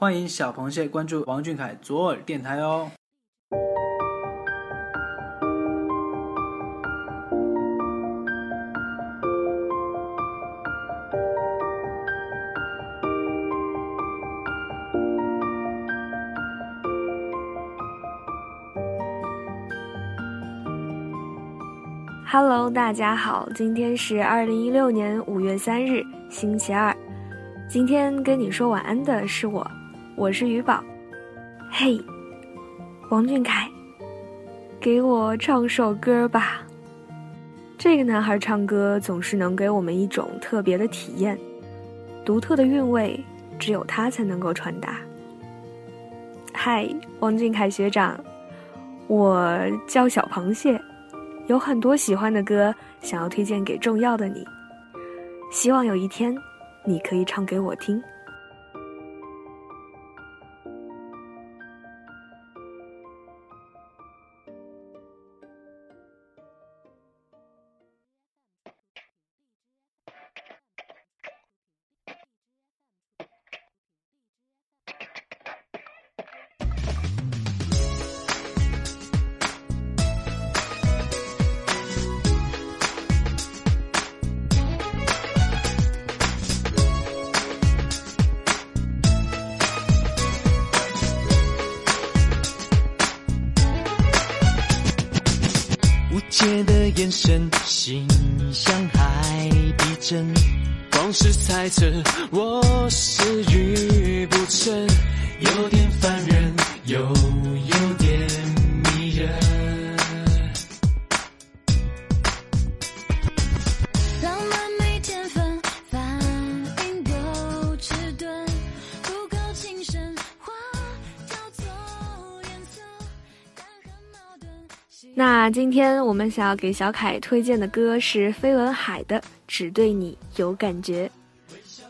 欢迎小螃蟹关注王俊凯左耳电台哦。Hello，大家好，今天是二零一六年五月三日，星期二。今天跟你说晚安的是我，我是鱼宝。嘿，王俊凯，给我唱首歌吧。这个男孩唱歌总是能给我们一种特别的体验，独特的韵味，只有他才能够传达。嗨，王俊凯学长，我叫小螃蟹。有很多喜欢的歌想要推荐给重要的你，希望有一天你可以唱给我听。切的眼神，心像海底针，光是猜测我是那今天我们想要给小凯推荐的歌是飞轮海的《只对你有感觉》。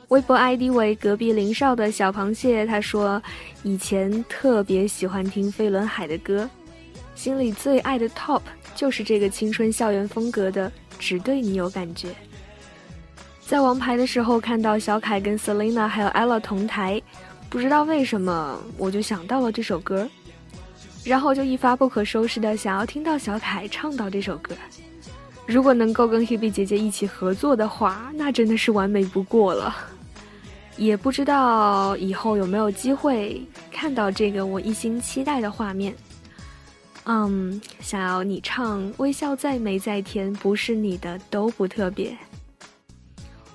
微博 ID 为隔壁林少的小螃蟹，他说以前特别喜欢听飞轮海的歌，心里最爱的 TOP 就是这个青春校园风格的《只对你有感觉》。在王牌的时候看到小凯跟 Selina 还有 Ella 同台，不知道为什么我就想到了这首歌。然后就一发不可收拾的想要听到小凯唱到这首歌，如果能够跟 Hebe 姐姐一起合作的话，那真的是完美不过了。也不知道以后有没有机会看到这个我一心期待的画面。嗯，想要你唱微笑再美再甜，不是你的都不特别。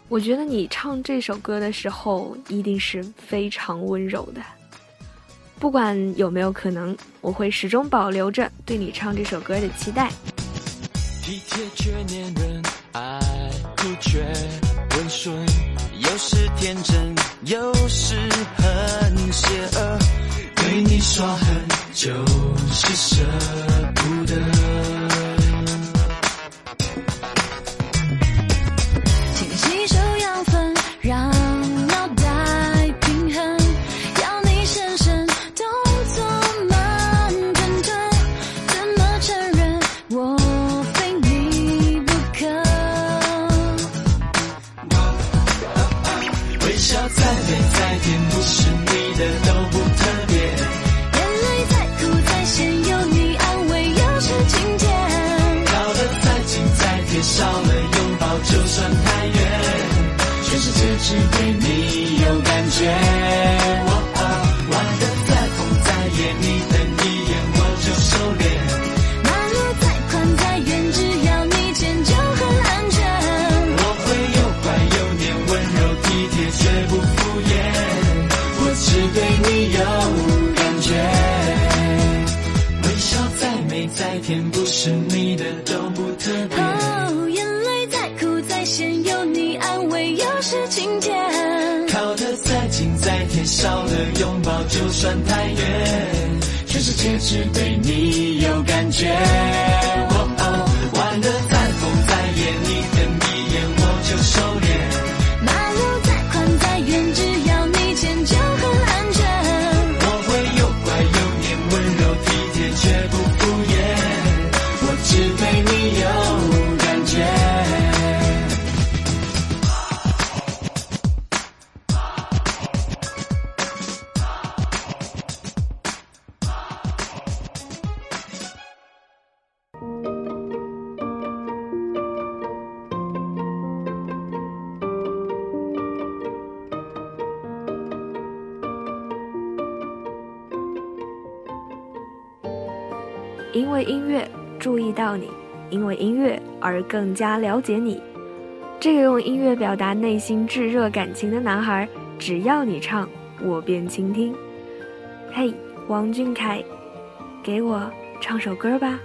我觉得你唱这首歌的时候一定是非常温柔的。不管有没有可能，我会始终保留着对你唱这首歌的期待。体贴却黏人，爱哭却温顺，有时天真，有时很邪恶，对你耍狠就是舍见，你等一眼我就收敛。马路再宽再远，只要你牵就很安全。我会又乖又黏，温柔体贴绝不敷衍。我只对你有感觉，微笑再美再甜，不是你少了拥抱就算太远。全世界只对你有感觉。因为音乐注意到你，因为音乐而更加了解你。这个用音乐表达内心炙热感情的男孩，只要你唱，我便倾听。嘿，王俊凯，给我唱首歌吧，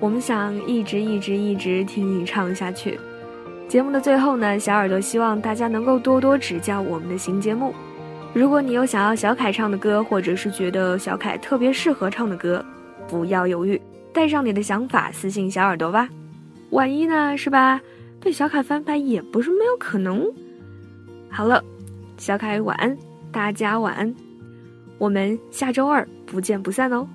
我们想一直一直一直听你唱下去。节目的最后呢，小耳朵希望大家能够多多指教我们的新节目。如果你有想要小凯唱的歌，或者是觉得小凯特别适合唱的歌，不要犹豫，带上你的想法私信小耳朵吧。万一呢，是吧？被小凯翻拍也不是没有可能。好了，小凯晚安，大家晚安，我们下周二不见不散哦。